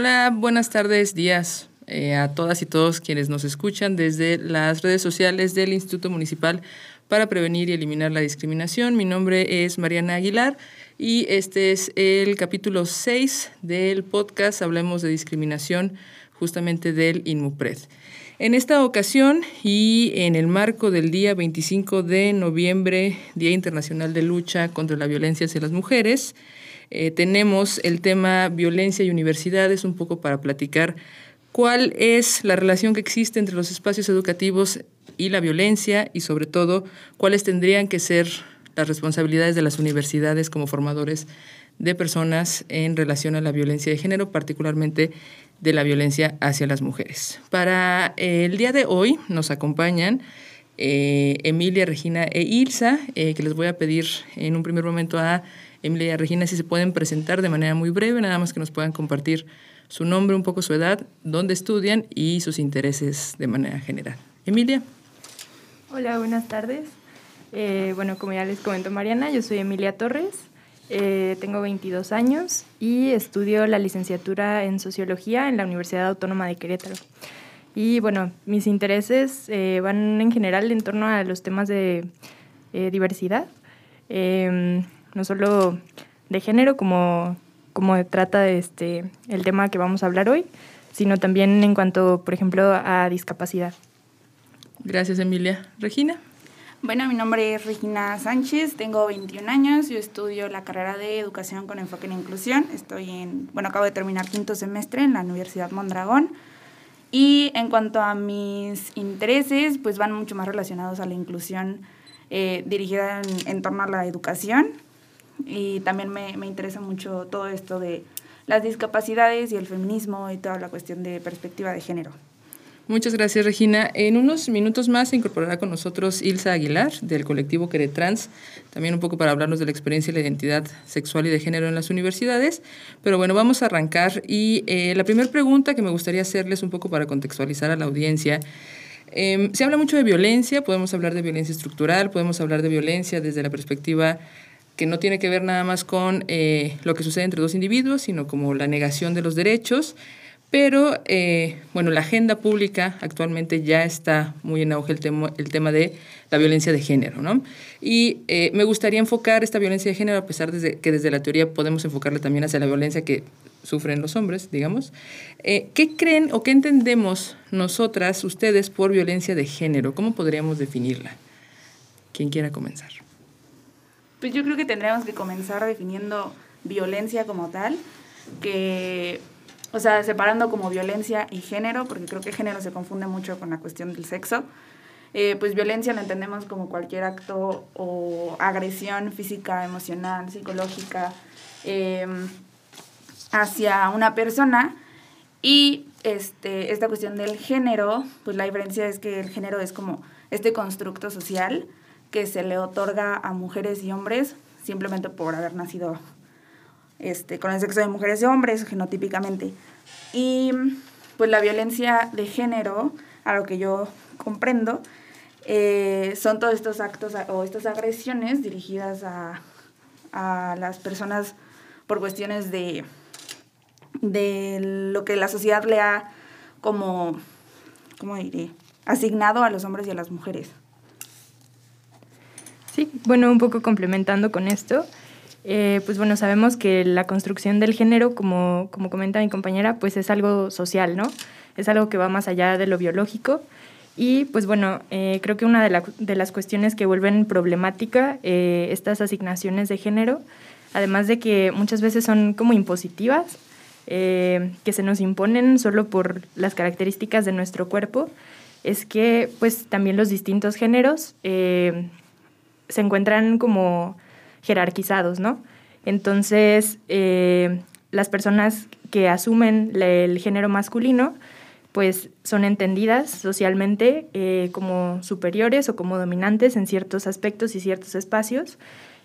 Hola, buenas tardes, días eh, a todas y todos quienes nos escuchan desde las redes sociales del Instituto Municipal para Prevenir y Eliminar la Discriminación. Mi nombre es Mariana Aguilar y este es el capítulo 6 del podcast Hablemos de Discriminación, justamente del INMUPRED. En esta ocasión y en el marco del día 25 de noviembre, Día Internacional de Lucha contra la Violencia hacia las Mujeres, eh, tenemos el tema violencia y universidades un poco para platicar cuál es la relación que existe entre los espacios educativos y la violencia y sobre todo cuáles tendrían que ser las responsabilidades de las universidades como formadores de personas en relación a la violencia de género, particularmente de la violencia hacia las mujeres. Para el día de hoy nos acompañan eh, Emilia, Regina e Ilsa, eh, que les voy a pedir en un primer momento a Emilia y Regina si se pueden presentar de manera muy breve, nada más que nos puedan compartir su nombre, un poco su edad, dónde estudian y sus intereses de manera general. Emilia. Hola, buenas tardes. Eh, bueno, como ya les comentó Mariana, yo soy Emilia Torres, eh, tengo 22 años y estudio la licenciatura en Sociología en la Universidad Autónoma de Querétaro. Y bueno, mis intereses eh, van en general en torno a los temas de diversidad. No solo de género como, como trata este, el tema que vamos a hablar hoy, sino también en cuanto, por ejemplo, a discapacidad. Gracias, Emilia. Regina. Bueno, mi nombre es Regina Sánchez, tengo 21 años, yo estudio la carrera de Educación con enfoque en inclusión, estoy en, bueno, acabo de terminar quinto semestre en la Universidad Mondragón y en cuanto a mis intereses, pues van mucho más relacionados a la inclusión eh, dirigida en, en torno a la educación, y también me, me interesa mucho todo esto de las discapacidades y el feminismo y toda la cuestión de perspectiva de género. Muchas gracias, Regina. En unos minutos más se incorporará con nosotros Ilsa Aguilar, del colectivo Queretrans, también un poco para hablarnos de la experiencia y la identidad sexual y de género en las universidades. Pero bueno, vamos a arrancar. Y eh, la primera pregunta que me gustaría hacerles un poco para contextualizar a la audiencia. Eh, se habla mucho de violencia, podemos hablar de violencia estructural, podemos hablar de violencia desde la perspectiva que no tiene que ver nada más con eh, lo que sucede entre dos individuos, sino como la negación de los derechos. Pero, eh, bueno, la agenda pública actualmente ya está muy en auge el tema, de la violencia de género, ¿no? Y eh, me gustaría enfocar esta violencia de género, a pesar de que desde la teoría podemos enfocarla también hacia la violencia que sufren los hombres, digamos. ¿Qué creen o qué entendemos nosotras, ustedes, por violencia de género? ¿Cómo podríamos definirla? ¿Quién quiera comenzar? Pues yo creo que tendríamos que comenzar definiendo violencia como tal, que, o sea, separando como violencia y género, porque creo que género se confunde mucho con la cuestión del sexo. Eh, pues violencia la entendemos como cualquier acto o agresión física, emocional, psicológica em, hacia una persona. Y este, esta cuestión del género, pues la diferencia es que el género es como este constructo social que se le otorga a mujeres y hombres simplemente por haber nacido este, con el sexo de mujeres y hombres, genotípicamente. Y pues la violencia de género, a lo que yo comprendo, eh, son todos estos actos o estas agresiones dirigidas a, a las personas por cuestiones de, de lo que la sociedad le ha como, ¿cómo diré? asignado a los hombres y a las mujeres. Sí, bueno, un poco complementando con esto, eh, pues bueno, sabemos que la construcción del género, como, como comenta mi compañera, pues es algo social, ¿no? Es algo que va más allá de lo biológico. Y pues bueno, eh, creo que una de, las cuestiones que vuelven problemática eh, estas asignaciones de género, además de que muchas veces son como impositivas, que se nos imponen solo por las características de nuestro cuerpo, es que pues también los distintos géneros se encuentran como jerarquizados, ¿no? Entonces, eh, las personas que asumen el género masculino, pues son entendidas socialmente eh, como superiores o como dominantes en ciertos aspectos y ciertos espacios.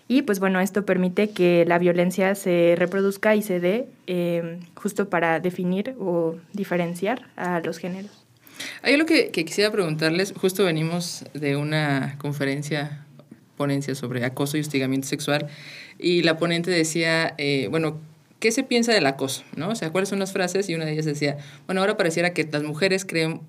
Y pues bueno, esto permite que la violencia se reproduzca y se dé eh, justo para definir o diferenciar a los géneros. Hay algo que, que quisiera preguntarles, justo venimos de una conferencia ponencia sobre acoso y hostigamiento sexual y la ponente decía, eh, bueno, ¿qué se piensa del acoso? ¿no? O sea, ¿cuáles son las frases? Y una de ellas decía, bueno, ahora pareciera que las mujeres creen,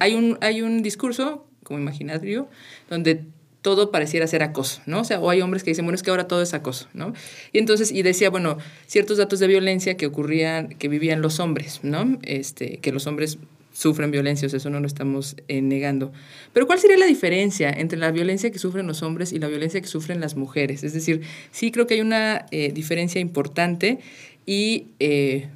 hay, un, hay un discurso como imaginario donde todo pareciera ser acoso, ¿no? O sea, o hay hombres que dicen, bueno, es que ahora todo es acoso, ¿no? Y entonces, y decía, bueno, ciertos datos de violencia que ocurrían, que vivían los hombres, ¿no? Este, que los hombres sufren violencia, o sea, eso no lo estamos eh, negando. Pero ¿cuál sería la diferencia entre la violencia que sufren los hombres y la violencia que sufren las mujeres? Es decir, sí creo que hay una eh, diferencia importante y eh,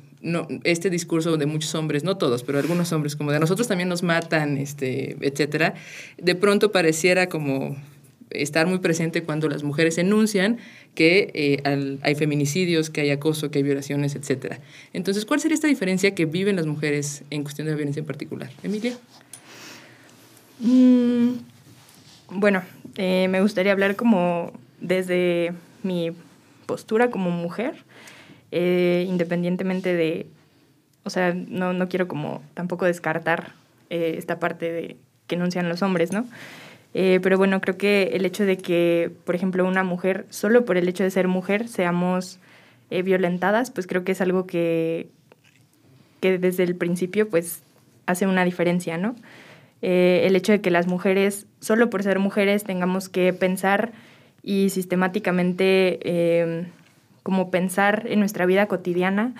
este discurso de muchos hombres, no todos, pero algunos hombres, como de nosotros también nos matan, este, etcétera, de pronto pareciera como estar muy presente cuando las mujeres enuncian que eh, hay feminicidios, que hay acoso, que hay violaciones, etcétera. Entonces, ¿cuál sería esta diferencia que viven las mujeres en cuestión de violencia en particular? Emilia. Mm, bueno, eh, me gustaría hablar como desde mi postura como mujer eh, independientemente de, o sea, no, no quiero como tampoco descartar esta parte de que enuncian los hombres, ¿no? Eh, pero bueno, creo que el hecho de que, por ejemplo, una mujer, solo por el hecho de ser mujer, seamos violentadas, pues creo que es algo que, que desde el principio, pues, hace una diferencia, ¿no? el hecho de que las mujeres, solo por ser mujeres, tengamos que pensar y sistemáticamente como pensar en nuestra vida cotidiana,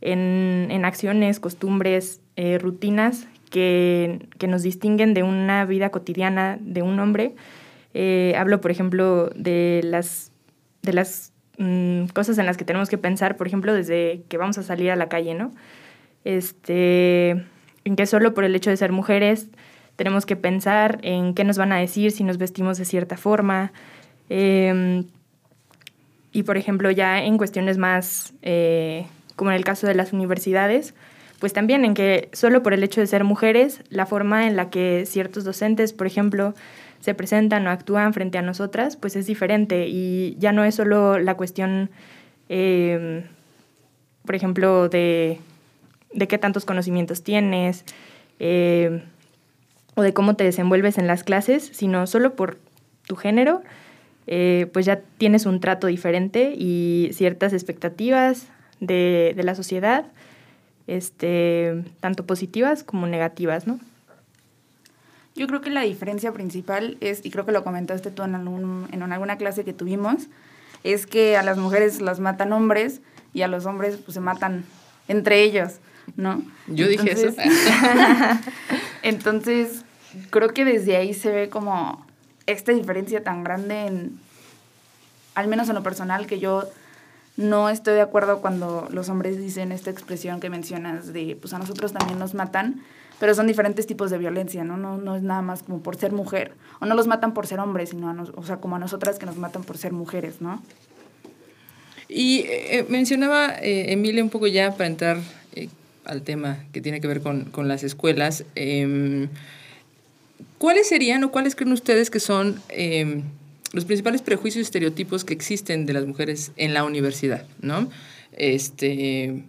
en, acciones, costumbres, eh, rutinas que, nos distinguen de una vida cotidiana de un hombre. Eh, hablo, por ejemplo, de las, de las mm, cosas en las que tenemos que pensar, por ejemplo, desde que vamos a salir a la calle, ¿no? Este, en que solo por el hecho de ser mujeres tenemos que pensar en qué nos van a decir si nos vestimos de cierta forma, em, y, por ejemplo, ya en cuestiones más, eh, como en el caso de las universidades, pues también en que solo por el hecho de ser mujeres, la forma en la que ciertos docentes, por ejemplo, se presentan o actúan frente a nosotras, pues es diferente. Y ya no es solo la cuestión, eh, por ejemplo, de, de, qué tantos conocimientos tienes eh, o de cómo te desenvuelves en las clases, sino solo por tu género, eh, pues ya tienes un trato diferente y ciertas expectativas de, la sociedad, este, tanto positivas como negativas, ¿no? Yo creo que la diferencia principal es, y creo que lo comentaste tú en, algún, en alguna clase que tuvimos, es que a las mujeres las matan hombres y a los hombres pues se matan entre ellos, ¿no? Yo dije eso. entonces, creo que desde ahí se ve como esta diferencia tan grande en, al menos en lo personal, que yo no estoy de acuerdo cuando los hombres dicen esta expresión que mencionas de, pues a nosotros también nos matan, pero son diferentes tipos de violencia, ¿no? No, no es nada más como por ser mujer, o no los matan por ser hombres, sino, a o sea, como a nosotras que nos matan por ser mujeres, ¿no? Y eh, mencionaba eh, Emilia un poco ya para entrar eh, al tema que tiene que ver con, con las escuelas. Em, ¿Cuáles serían o cuáles creen ustedes que son em, los principales prejuicios y estereotipos que existen de las mujeres en la universidad, ¿no? Este,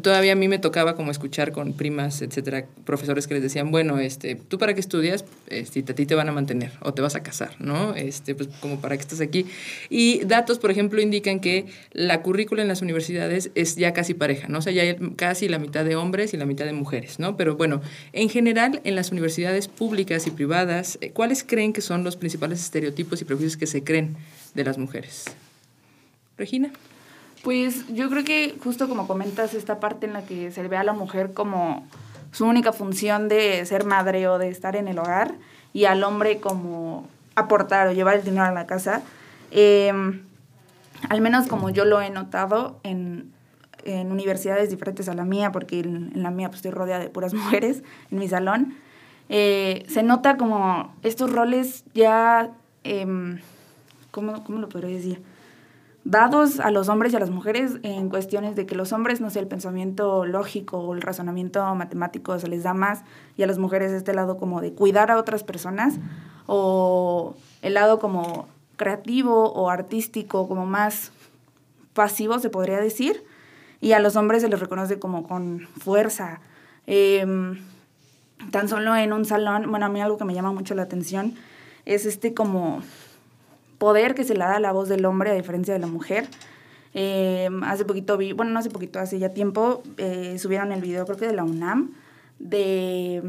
todavía a mí me tocaba como escuchar con primas, etcétera, profesores que les decían, bueno, este, tú para qué estudias, este, a ti te van a mantener o te vas a casar, ¿no? Este, pues como para qué estás aquí. Y datos, por ejemplo, indican que la currícula en las universidades es ya casi pareja, ¿no? O sea, ya hay casi la mitad de hombres y la mitad de mujeres, ¿no? Pero bueno, en general, en las universidades públicas y privadas, eh, ¿cuáles creen que son los principales estereotipos y prejuicios que se creen de las mujeres? Regina. Pues yo creo que justo como comentas, esta parte en la que se ve a la mujer como su única función de ser madre o de estar en el hogar y al hombre como aportar o llevar el dinero a la casa, em, al menos como yo lo he notado en, universidades diferentes a la mía, porque en, la mía pues, estoy rodeada de puras mujeres en mi salón, eh, se nota como estos roles ya, eh, ¿cómo, ¿cómo lo podría decir? Dados a los hombres y a las mujeres en cuestiones de que los hombres, no sé, el pensamiento lógico o el razonamiento matemático se les da más y a las mujeres este lado como de cuidar a otras personas o el lado como creativo o artístico como más pasivo se podría decir y a los hombres se les reconoce como con fuerza. Em, tan solo en un salón, bueno, a mí algo que me llama mucho la atención es este como poder que se le da a la voz del hombre a diferencia de la mujer. Eh, hace poquito vi, bueno, no hace poquito, hace ya tiempo, eh, subieron el video, creo que de la UNAM, de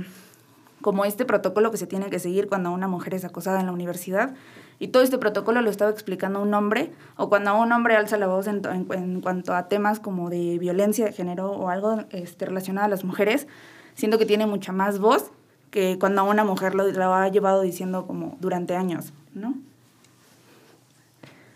como este protocolo que se tiene que seguir cuando una mujer es acosada en la universidad. Y todo este protocolo lo estaba explicando un hombre, o cuando un hombre alza la voz en, en, cuanto a temas como de violencia de género o algo este, relacionado a las mujeres, siento que tiene mucha más voz que cuando una mujer lo, lo ha llevado diciendo como durante años, ¿no?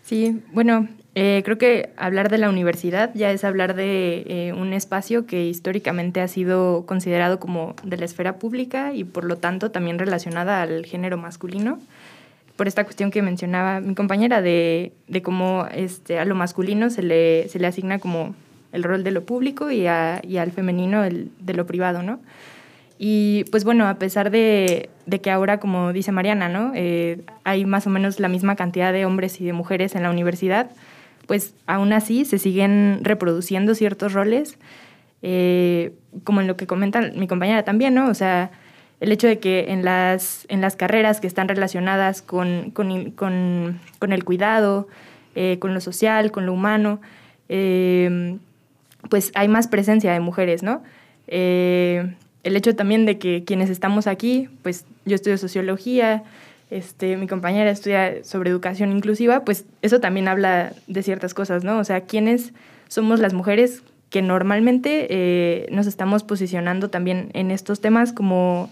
Sí, bueno, eh, creo que hablar de la universidad ya es hablar de eh, un espacio que históricamente ha sido considerado como de la esfera pública y por lo tanto también relacionada al género masculino, por esta cuestión que mencionaba mi compañera de, de cómo este, a lo masculino se le, se le asigna como el rol de lo público y, a, y al femenino el de lo privado, ¿no? Y pues bueno, a pesar de, que ahora, como dice Mariana, ¿no? Eh, hay más o menos la misma cantidad de hombres y de mujeres en la universidad, pues aún así se siguen reproduciendo ciertos roles, eh, como en lo que comenta mi compañera también, ¿no? O sea, el hecho de que en las, en las carreras que están relacionadas con, el cuidado, eh, con lo social, con lo humano, pues hay más presencia de mujeres, ¿no? El hecho también de que quienes estamos aquí, pues yo estudio sociología, este, mi compañera estudia sobre educación inclusiva, pues eso también habla de ciertas cosas, ¿no? O sea, quiénes somos las mujeres que normalmente eh, nos estamos posicionando también en estos temas como...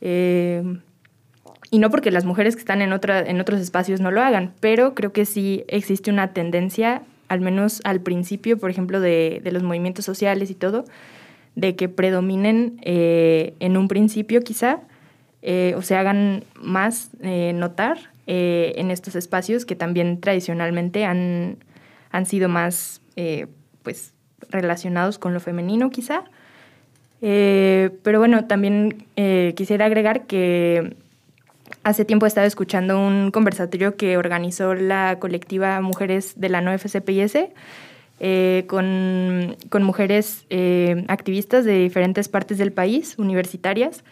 Eh, y no porque las mujeres que están en, en otros espacios no lo hagan, pero creo que sí existe una tendencia, al menos al principio, por ejemplo, de, de los movimientos sociales y todo, de que predominen eh, en un principio quizá eh, o se hagan más eh, notar en estos espacios que también tradicionalmente han, han sido más pues relacionados con lo femenino quizá. pero bueno, también quisiera agregar que hace tiempo he estado escuchando un conversatorio que organizó la colectiva Mujeres de la No FCPIS eh, con, mujeres eh, activistas de diferentes partes del país, universitarias,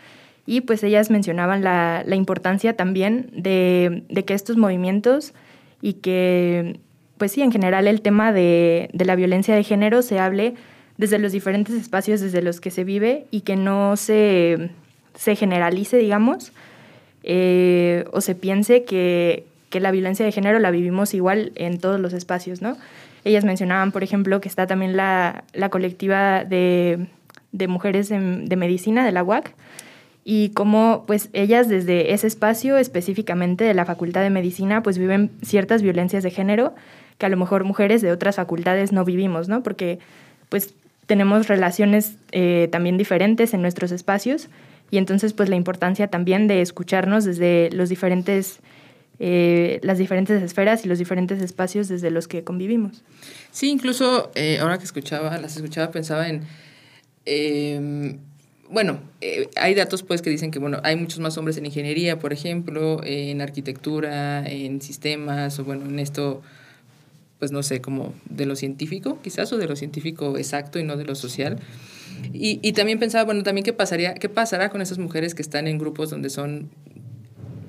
y pues ellas mencionaban la, importancia también de, que estos movimientos y que, pues sí, en general el tema de, la violencia de género se hable desde los diferentes espacios desde los que se vive y que no se, generalice, digamos, eh, o se piense que, que la violencia de género la vivimos igual en todos los espacios, ¿no? Ellas mencionaban, por ejemplo, que está también la, colectiva de, mujeres de medicina de la UAC y cómo pues ellas desde ese espacio específicamente de la Facultad de Medicina pues viven ciertas violencias de género que a lo mejor mujeres de otras facultades no vivimos, ¿no? Porque pues tenemos relaciones eh, también diferentes en nuestros espacios y entonces pues la importancia también de escucharnos desde los diferentes eh, las diferentes esferas y los diferentes espacios desde los que convivimos. Sí, incluso eh, ahora que escuchaba, las escuchaba, pensaba en... Em, bueno, eh, hay datos pues que dicen que bueno, hay muchos más hombres en ingeniería, por ejemplo, en arquitectura, en sistemas, o bueno, en esto, pues no sé, como de lo científico, quizás, o de lo científico exacto y no de lo social. Y, y también pensaba, bueno, también qué pasaría, qué pasará con esas mujeres que están en grupos donde son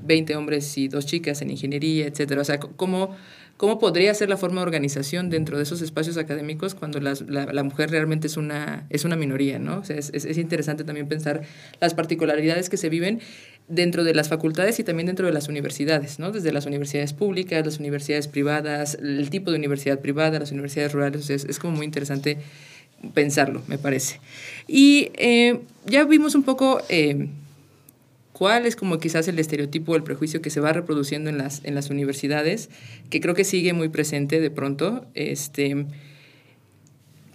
20 hombres y dos chicas en ingeniería, etcétera. O sea, ¿cómo, cómo podría ser la forma de organización dentro de esos espacios académicos cuando la, la, mujer realmente es una, es una minoría, ¿no? O sea, es, es, interesante también pensar las particularidades que se viven dentro de las facultades y también dentro de las universidades, ¿no? Desde las universidades públicas, las universidades privadas, el tipo de universidad privada, las universidades rurales, es, es como muy interesante pensarlo, me parece. Y eh, ya vimos un poco... Eh, cuál es como quizás el estereotipo o el prejuicio que se va reproduciendo en las, en las universidades, que creo que sigue muy presente de pronto. Este,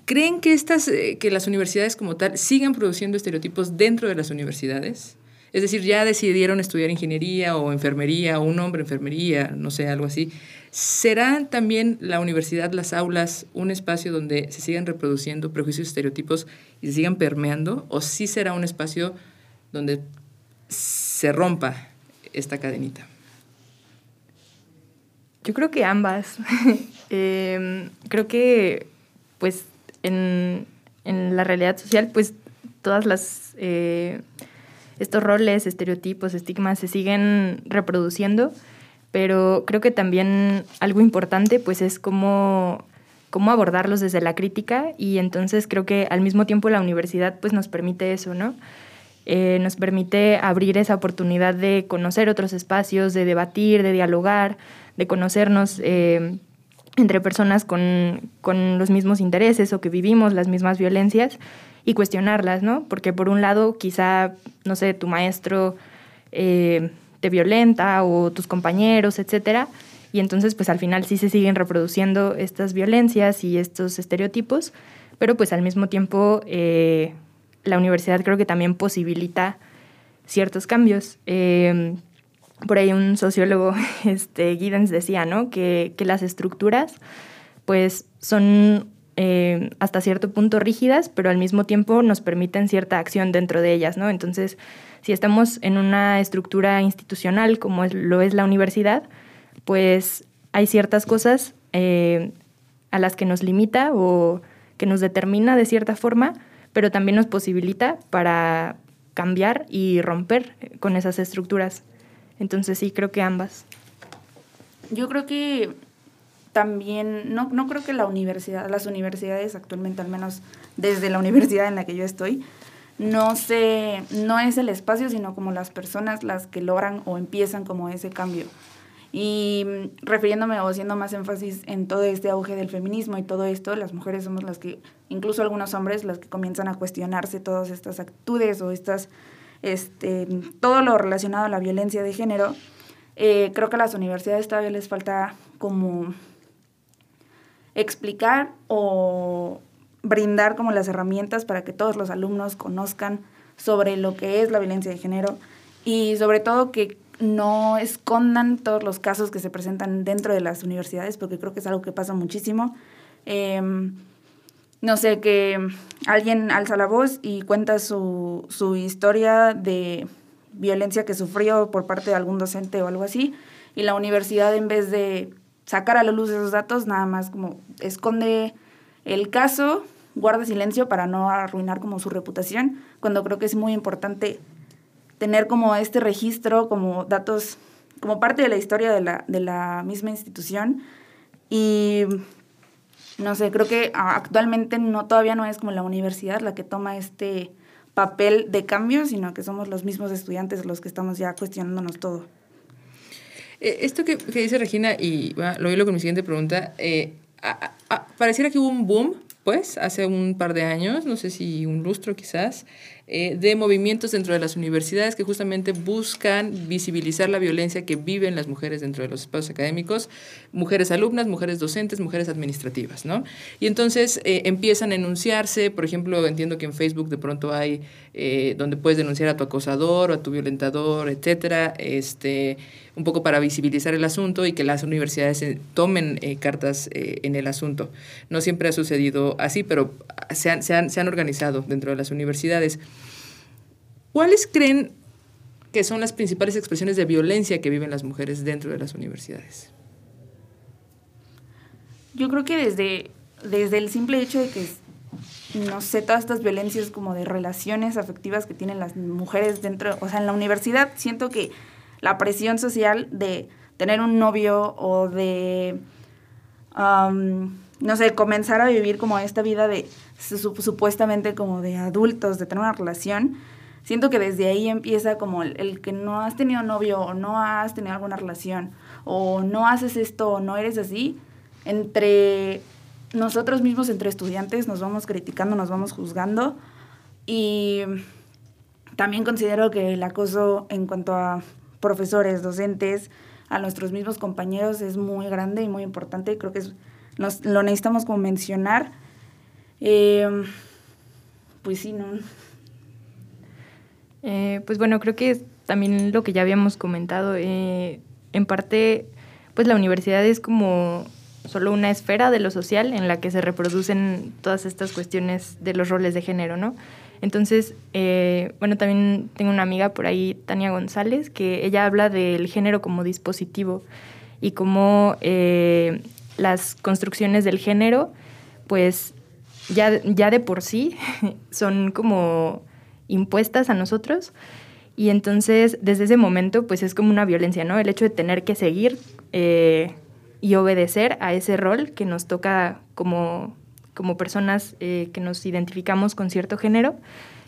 ¿Creen que, estas, eh, que las universidades como tal sigan produciendo estereotipos dentro de las universidades? Es decir, ya decidieron estudiar ingeniería o enfermería o un hombre enfermería, no sé, algo así. ¿Será también la universidad, las aulas, un espacio donde se sigan reproduciendo prejuicios, estereotipos y se sigan permeando? ¿O sí será un espacio donde se rompa esta cadenita? Yo creo que ambas. Em, creo que, pues, en, la realidad social, pues, todas las... Eh, estos roles, estereotipos, estigmas se siguen reproduciendo, pero creo que también algo importante, pues, es cómo cómo abordarlos desde la crítica y entonces creo que al mismo tiempo la universidad pues nos permite eso, ¿no? Eh, nos permite abrir esa oportunidad de conocer otros espacios, de debatir, de dialogar, de conocernos eh, entre personas con, los mismos intereses o que vivimos las mismas violencias y cuestionarlas, ¿no? Porque por un lado quizá, no sé, tu maestro eh, te violenta o tus compañeros, etcétera, y entonces pues al final sí se siguen reproduciendo estas violencias y estos estereotipos, pero pues al mismo tiempo eh, la universidad creo que también posibilita ciertos cambios. Eh, por ahí un sociólogo, este, Giddens, decía, ¿no? Que, las estructuras pues son eh, hasta cierto punto rígidas, pero al mismo tiempo nos permiten cierta acción dentro de ellas, ¿no? Entonces, si estamos en una estructura institucional como lo es la universidad, pues hay ciertas cosas eh, a las que nos limita o que nos determina de cierta forma, pero también nos posibilita para cambiar y romper con esas estructuras. Entonces sí, creo que ambas. Yo creo que también, no, no creo que la universidad, las universidades actualmente, al menos desde la universidad en la que yo estoy, no sé, no es el espacio, sino como las personas las que logran o empiezan como ese cambio. Y mm, refiriéndome o haciendo más énfasis en todo este auge del feminismo y todo esto, las mujeres somos las que, incluso algunos hombres, las que comienzan a cuestionarse todas estas actitudes o estas, este, todo lo relacionado a la violencia de género. Eh, creo que a las universidades todavía les falta como explicar o brindar como las herramientas para que todos los alumnos conozcan sobre lo que es la violencia de género y sobre todo que no escondan todos los casos que se presentan dentro de las universidades, porque creo que es algo que pasa muchísimo. Em, no sé, que alguien alza la voz y cuenta su, su historia de violencia que sufrió por parte de algún docente o algo así, y la universidad en vez de sacar a la luz esos datos, nada más como esconde el caso, guarda silencio para no arruinar como su reputación, cuando creo que es muy importante tener como este registro, como datos, como parte de la historia de la, de la misma institución. Y no sé, creo que actualmente no, todavía no es como la universidad la que toma este papel de cambio, sino que somos los mismos estudiantes los que estamos ya cuestionándonos todo. Eh, esto que, que, dice Regina, y lo hilo con mi siguiente pregunta, eh, pareciera que hubo un boom, pues, hace un par de años, no sé si un lustro quizás, eh, de movimientos dentro de las universidades que justamente buscan visibilizar la violencia que viven las mujeres dentro de los espacios académicos, mujeres alumnas, mujeres docentes, mujeres administrativas, ¿no? Y entonces eh, empiezan a enunciarse, por ejemplo, entiendo que en Facebook de pronto hay eh, donde puedes denunciar a tu acosador o a tu violentador, etcétera, este, un poco para visibilizar el asunto y que las universidades tomen cartas en el asunto. No siempre ha sucedido así, pero se han, se han, se han organizado dentro de las universidades. ¿Cuáles creen que son las principales expresiones de violencia que viven las mujeres dentro de las universidades? Yo creo que desde, desde el simple hecho de que, no sé, todas estas violencias como de relaciones afectivas que tienen las mujeres dentro, o sea, en la universidad siento que la presión social de tener un novio o de, no sé, comenzar a vivir como esta vida de supuestamente como de adultos, de tener una relación, siento que desde ahí empieza como el, que no has tenido novio o no has tenido alguna relación o no haces esto o no eres así, entre nosotros mismos, entre estudiantes, nos vamos criticando, nos vamos juzgando y también considero que el acoso en cuanto a profesores, docentes, a nuestros mismos compañeros es muy grande y muy importante. Creo que nos, lo necesitamos como mencionar. Eh, pues sí, ¿no? Eh, pues bueno, creo que también lo que ya habíamos comentado, eh, en parte, pues la universidad es como solo una esfera de lo social en la que se reproducen todas estas cuestiones de los roles de género, ¿no? Entonces, eh, bueno, también tengo una amiga por ahí, Tania González, que ella habla del género como dispositivo y cómo las construcciones del género, pues ya, ya de por sí son como impuestas a nosotros. Y entonces, desde ese momento, pues es como una violencia, ¿no? El hecho de tener que seguir eh, y obedecer a ese rol que nos toca como, como personas eh, que nos identificamos con cierto género.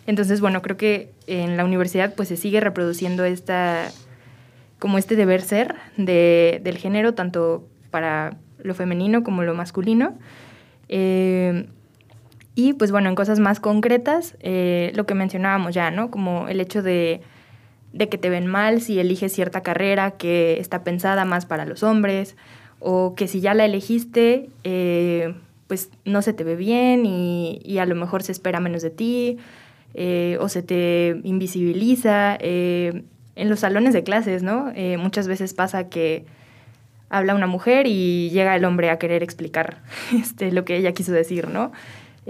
Entonces, bueno, creo que en la universidad pues se sigue reproduciendo esta, como este deber ser de, del género, tanto para lo femenino como lo masculino. Eh, y pues bueno, en cosas más concretas, eh, lo que mencionábamos ya, ¿no? Como el hecho de, de, que te ven mal si eliges cierta carrera que está pensada más para los hombres, o que si ya la elegiste, eh, pues no se te ve bien y, a lo mejor se espera menos de ti, eh, o se te invisibiliza. en los salones de clases, ¿no? muchas veces pasa que habla una mujer y llega el hombre a querer explicar este, lo que ella quiso decir, ¿no?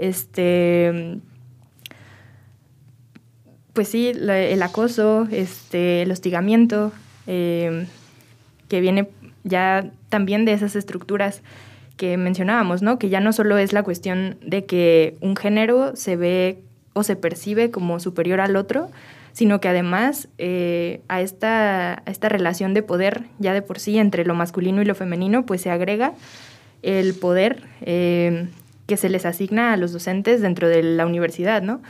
Este, pues sí, el acoso, este, el hostigamiento, em, que viene ya también de esas estructuras que mencionábamos, ¿no? Que ya no solo es la cuestión de que un género se ve o se percibe como superior al otro, sino que además eh, a, esta, esta relación de poder ya de por sí entre lo masculino y lo femenino, pues se agrega el poder em, que se les asigna a los docentes dentro de la universidad, ¿no?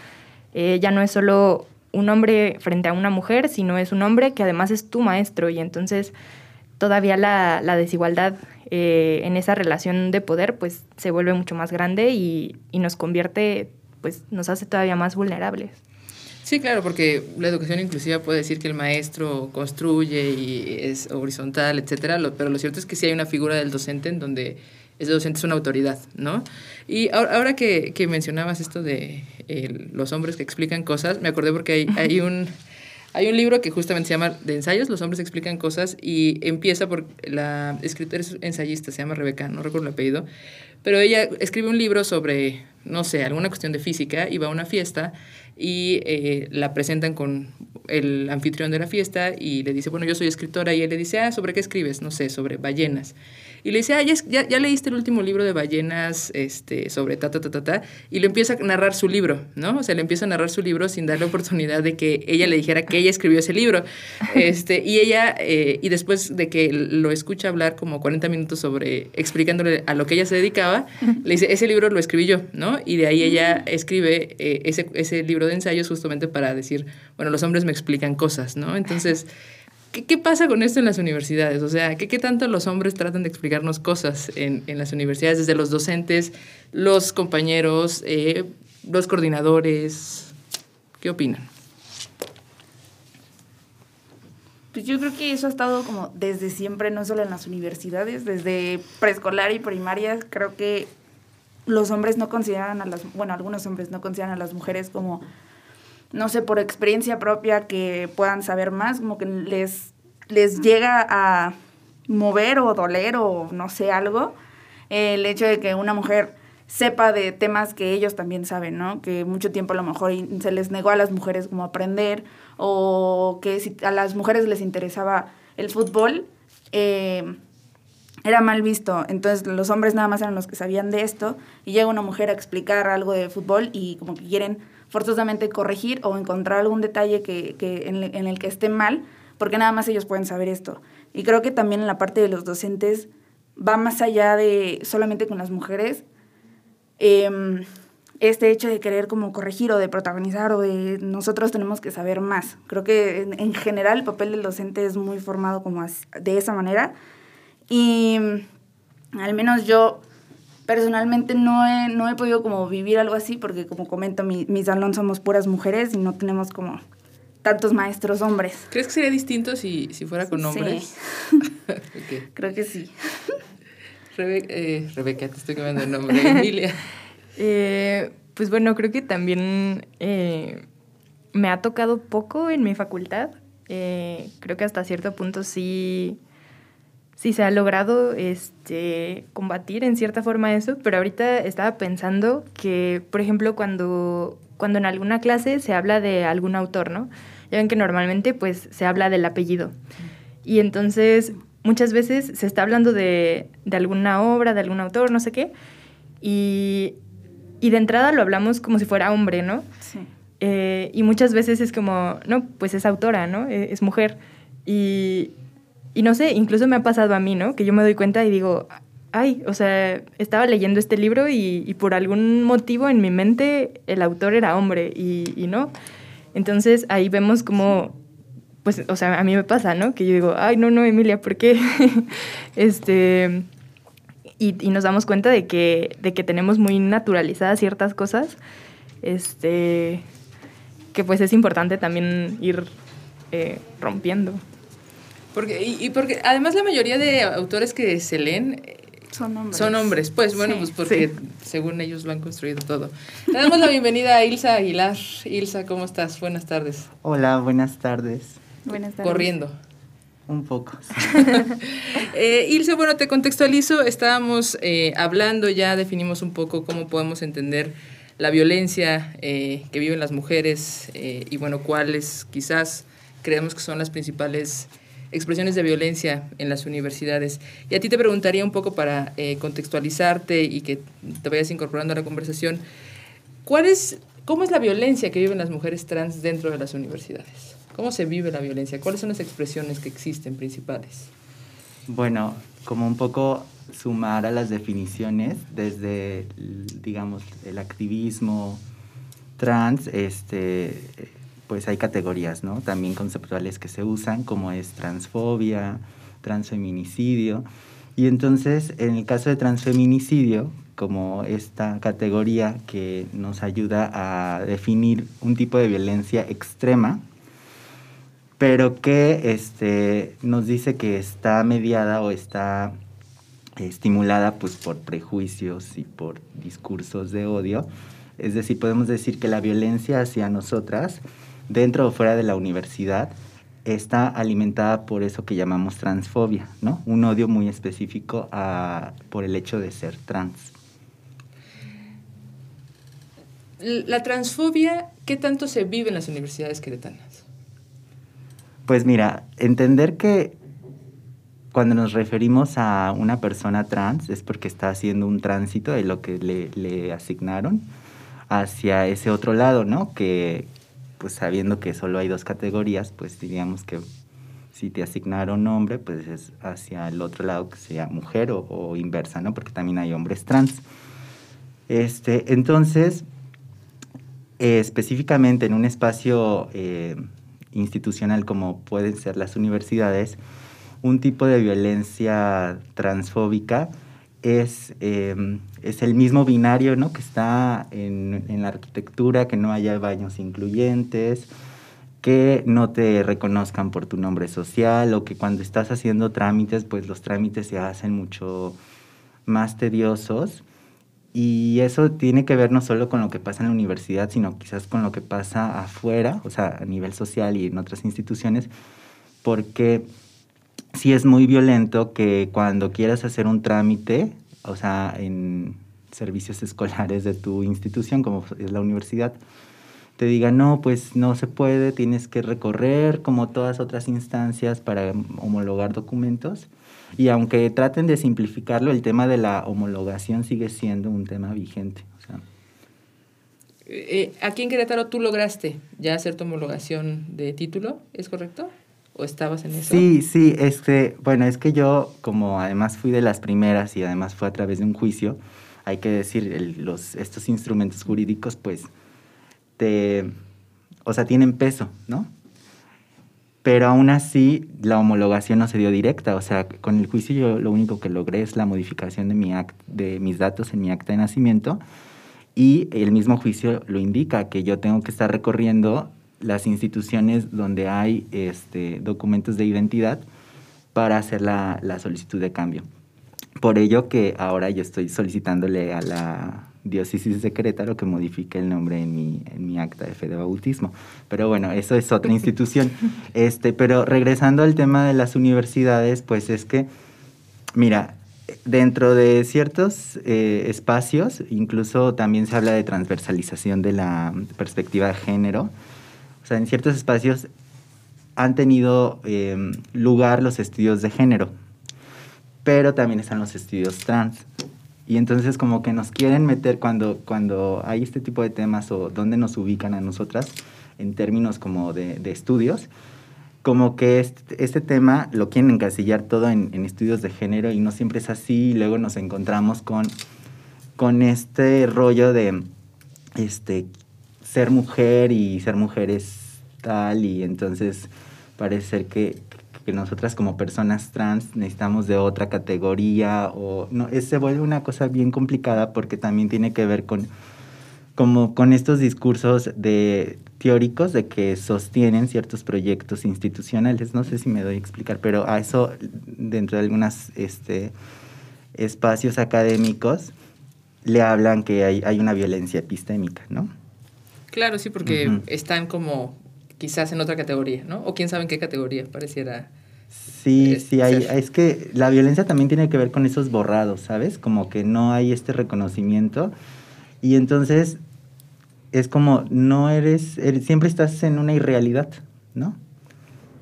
Eh, ya no es solo un hombre frente a una mujer, sino es un hombre que además es tu maestro y entonces todavía la, desigualdad eh, en esa relación de poder pues se vuelve mucho más grande y, y nos convierte, pues nos hace todavía más vulnerables. Sí, claro, porque la educación inclusiva puede decir que el maestro construye y es horizontal, etcétera, pero lo cierto es que sí hay una figura del docente en donde ese docente es una autoridad, ¿no? Y ahora, que, mencionabas esto de los hombres que explican cosas, me acordé porque hay, hay un... Hay un libro que justamente se llama De ensayos, los hombres explican cosas, y empieza por la escritora es ensayista, se llama Rebeca, no recuerdo el apellido, pero ella escribe un libro sobre, no sé, alguna cuestión de física, y va a una fiesta y eh, la presentan con el anfitrión de la fiesta y le dice, bueno, yo soy escritora, y él le dice, ah, ¿sobre qué escribes? No sé, sobre ballenas. Y le dice, ah, ya, ya, leíste el último libro de ballenas este, sobre ta, ta, ta, ta, ta, y le empieza a narrar su libro, ¿no? O sea, le empieza a narrar su libro sin darle oportunidad de que ella le dijera que ella escribió ese libro. Este, y ella, eh, y después de que lo escucha hablar como 40 minutos sobre, explicándole a lo que ella se dedicaba, le dice, ese libro lo escribí yo, ¿no? Y de ahí ella escribe eh, ese, ese libro de ensayos justamente para decir, bueno, los hombres me explican cosas, ¿no? Entonces... ¿Qué, pasa con esto en las universidades? O sea, ¿qué, qué tanto los hombres tratan de explicarnos cosas en, en las universidades, desde los docentes, los compañeros, eh, los coordinadores? ¿Qué opinan? Pues yo creo que eso ha estado como desde siempre, no solo en las universidades, desde preescolar y primaria, creo que los hombres no consideran a las, bueno, algunos hombres no consideran a las mujeres como no sé, por experiencia propia que puedan saber más, como que les, les llega a mover o doler o no sé, algo, el hecho de que una mujer sepa de temas que ellos también saben, ¿no? Que mucho tiempo a lo mejor se les negó a las mujeres como aprender o que si a las mujeres les interesaba el fútbol, eh, era mal visto. Entonces los hombres nada más eran los que sabían de esto y llega una mujer a explicar algo de fútbol y como que quieren forzosamente corregir o encontrar algún detalle que, que en, el que esté mal, porque nada más ellos pueden saber esto. Y creo que también en la parte de los docentes va más allá de solamente con las mujeres. Em, este hecho de querer como corregir o de protagonizar o de nosotros tenemos que saber más. Creo que en, en general el papel del docente es muy formado como de esa manera. Y al menos yo personalmente no he, no he podido como vivir algo así porque como comento, mi, mi salón somos puras mujeres y no tenemos como tantos maestros hombres. ¿Crees que sería distinto si, si fuera con hombres? Sí. Creo que sí. Eh, Rebeca, te estoy cambiando el nombre. Emilia. Eh, pues bueno, creo que también eh, me ha tocado poco en mi facultad. creo que hasta cierto punto sí sí se ha logrado este, combatir en cierta forma eso, pero ahorita estaba pensando que, por ejemplo, cuando, cuando en alguna clase se habla de algún autor, ¿no? Ya ven que normalmente pues se habla del apellido. Y entonces muchas veces se está hablando de, de alguna obra, de algún autor, no sé qué, y, y, de entrada lo hablamos como si fuera hombre, ¿no? Sí. Eh, y muchas veces es como, no, pues es autora, ¿no? E, es mujer. Y, y no sé, incluso me ha pasado a mí, ¿no? Que yo me doy cuenta y digo, ay, o sea, estaba leyendo este libro y, por algún motivo en mi mente el autor era hombre y, y no. Entonces ahí vemos como, pues, o sea, a mí me pasa, ¿no? Que yo digo, ay, no, no, Emilia, ¿por qué? este, y, y, nos damos cuenta de que, de que tenemos muy naturalizadas ciertas cosas, este, que pues es importante también ir eh, rompiendo. Porque, y, porque además la mayoría de autores que se leen son hombres. Son hombres, pues bueno, pues porque según ellos lo han construido todo. Le damos la bienvenida a Ilsa Aguilar. Ilsa, ¿cómo estás? Buenas tardes. Hola, buenas tardes. Buenas tardes. Corriendo. Un poco. eh, Ilse, bueno, te contextualizo. Estábamos eh, hablando ya, definimos un poco cómo podemos entender la violencia eh, que viven las mujeres eh, y bueno, cuáles quizás creemos que son las principales expresiones de violencia en las universidades. Y a ti te preguntaría un poco para eh, contextualizarte y que te vayas incorporando a la conversación, ¿cuál es, ¿cómo es la violencia que viven las mujeres trans dentro de las universidades? ¿Cómo se vive la violencia? ¿Cuáles son las expresiones que existen principales? Bueno, como un poco sumar a las definiciones desde, digamos, el activismo trans, este, pues hay categorías, ¿no? También conceptuales que se usan, como es transfobia, transfeminicidio. Y entonces, en el caso de transfeminicidio, como esta categoría que nos ayuda a definir un tipo de violencia extrema, pero que este, nos dice que está mediada o está estimulada pues, por prejuicios y por discursos de odio. Es decir, podemos decir que la violencia hacia nosotras dentro o fuera de la universidad, está alimentada por eso que llamamos transfobia, ¿no? Un odio muy específico a, por el hecho de ser trans. La transfobia, ¿qué tanto se vive en las universidades queretanas? Pues mira, entender que cuando nos referimos a una persona trans es porque está haciendo un tránsito de lo que le, le asignaron hacia ese otro lado, ¿no? Que, pues sabiendo que solo hay dos categorías, pues diríamos que si te asignaron hombre, pues es hacia el otro lado que sea mujer o, inversa, ¿no? Porque también hay hombres trans. Este, entonces, específicamente en un espacio eh, institucional como pueden ser las universidades, un tipo de violencia transfóbica es, em, es el mismo binario ¿no? que está en, en, la arquitectura, que no haya baños incluyentes, que no te reconozcan por tu nombre social o que cuando estás haciendo trámites, pues los trámites se hacen mucho más tediosos. Y eso tiene que ver no solo con lo que pasa en la universidad, sino quizás con lo que pasa afuera, o sea, a nivel social y en otras instituciones, porque sí es muy violento que cuando quieras hacer un trámite, o sea, en servicios escolares de tu institución, como es la universidad, te digan, no, pues no se puede, tienes que recorrer como todas otras instancias para homologar documentos. Y aunque traten de simplificarlo, el tema de la homologación sigue siendo un tema vigente. O sea. Eh, aquí en Querétaro tú lograste ya hacer tu homologación de título, ¿es correcto? ¿O estabas en eso? Sí, sí, este, bueno, es que yo, como además fui de las primeras y además fue a través de un juicio, hay que decir, los, estos instrumentos jurídicos, pues, te, o sea, tienen peso, ¿no? Pero aún así, la homologación no se dio directa, o sea, con el juicio yo lo único que logré es la modificación de, mi act, de mis datos en mi acta de nacimiento y el mismo juicio lo indica, que yo tengo que estar recorriendo las instituciones donde hay este, documentos de identidad para hacer la, la, solicitud de cambio. Por ello que ahora yo estoy solicitándole a la diócesis de Querétaro que modifique el nombre en mi, en mi acta de fe de bautismo. Pero bueno, eso es otra institución. Este, pero regresando al tema de las universidades, pues es que, mira, dentro de ciertos eh, espacios, incluso también se habla de transversalización de la perspectiva de género, o sea, en ciertos espacios han tenido eh, lugar los estudios de género, pero también están los estudios trans. Y entonces como que nos quieren meter cuando, cuando hay este tipo de temas o dónde nos ubican a nosotras en términos como de, de estudios, como que este, este, tema lo quieren encasillar todo en, en, estudios de género y no siempre es así y luego nos encontramos con, con este rollo de este, ser mujer y ser mujer es tal y entonces parece ser que, que nosotras como personas trans necesitamos de otra categoría o no, se vuelve una cosa bien complicada porque también tiene que ver con como con estos discursos de teóricos de que sostienen ciertos proyectos institucionales. No sé si me doy a explicar, pero a eso dentro de algunos este, espacios académicos le hablan que hay, hay, una violencia epistémica, ¿no? Claro, sí, porque están como quizás en otra categoría, ¿no? O quién sabe en qué categoría pareciera. Sí, sí, hay, es que la violencia también tiene que ver con esos borrados, ¿sabes? Como que no hay este reconocimiento. Y entonces es como no eres, siempre estás en una irrealidad, ¿no?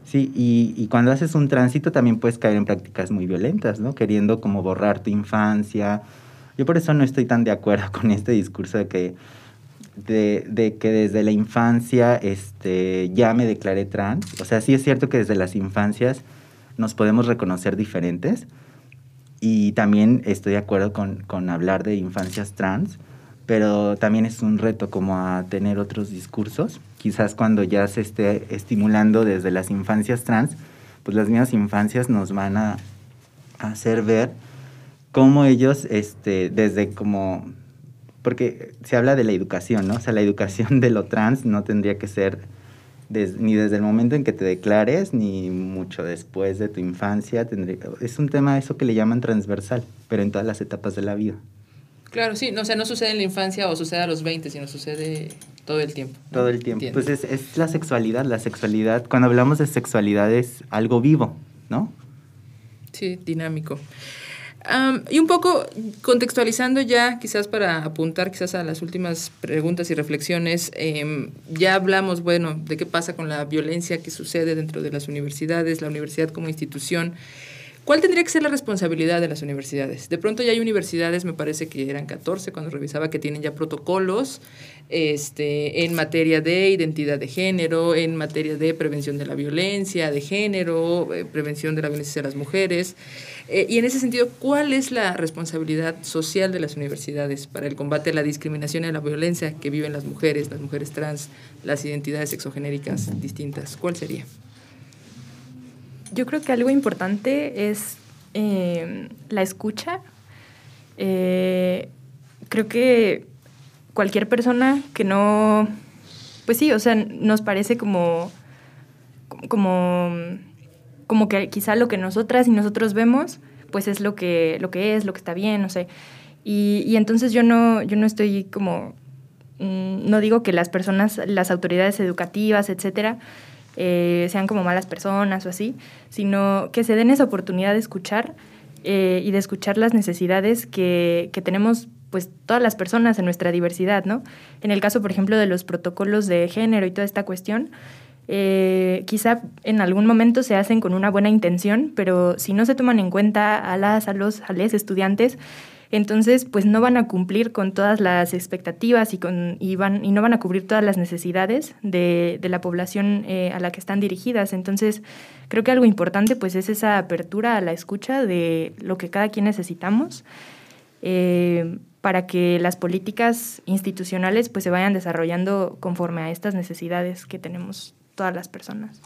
Sí, y, y, cuando haces un tránsito también puedes caer en prácticas muy violentas, ¿no? Queriendo como borrar tu infancia. Yo por eso no estoy tan de acuerdo con este discurso de que, de, que desde la infancia este, ya me declaré trans. O sea, sí es cierto que desde las infancias nos podemos reconocer diferentes. Y también estoy de acuerdo con, con hablar de infancias trans pero también es un reto como a tener otros discursos. Quizás cuando ya se esté estimulando desde las infancias trans, pues las mismas infancias nos van a, hacer ver cómo ellos, este, desde como, porque se habla de la educación, ¿no? O sea, la educación de lo trans no tendría que ser ni desde el momento en que te declares, ni mucho después de tu infancia. Tendría, es un tema eso que le llaman transversal, pero en todas las etapas de la vida. Claro, sí, no, o sea, no sucede en la infancia o sucede a los 20, sino sucede todo el tiempo. Todo el tiempo. Pues es, es, la sexualidad, la sexualidad, cuando hablamos de sexualidad es algo vivo, ¿no? Sí, dinámico. Y un poco contextualizando ya, quizás para apuntar quizás a las últimas preguntas y reflexiones, em, ya hablamos, bueno, de qué pasa con la violencia que sucede dentro de las universidades, la universidad como institución. ¿Cuál tendría que ser la responsabilidad de las universidades? De pronto ya hay universidades, me parece que eran 14 cuando revisaba, que tienen ya protocolos este, en materia de identidad de género, en materia de prevención de la violencia de género, eh, prevención de la violencia hacia las mujeres. Eh, y en ese sentido, ¿cuál es la responsabilidad social de las universidades para el combate a la discriminación y a la violencia que viven las mujeres, las mujeres trans, las identidades sexogenéricas distintas? ¿Cuál sería? Yo creo que algo importante es eh, la escucha. Eh, creo que cualquier persona que no, pues sí, o sea, nos parece como, como, como que quizá lo que nosotras y nosotros vemos, pues es lo que, lo que es, lo que está bien, no sé. Y, y entonces yo no, yo no estoy como, mm, no digo que las personas, las autoridades educativas, etcétera, eh, sean como malas personas o así, sino que se den esa oportunidad de escuchar eh, y de escuchar las necesidades que, tenemos pues todas las personas en nuestra diversidad, ¿no? En el caso, por ejemplo, de los protocolos de género y toda esta cuestión, eh, quizá en algún momento se hacen con una buena intención, pero si no se toman en cuenta a las, a los, a los estudiantes, entonces pues no van a cumplir con todas las expectativas y, con, y, van, y no van a cubrir todas las necesidades de, de la población eh, a la que están dirigidas. Entonces creo que algo importante pues es esa apertura a la escucha de lo que cada quien necesitamos. Eh, para que las políticas institucionales pues se vayan desarrollando conforme a estas necesidades que tenemos todas las personas.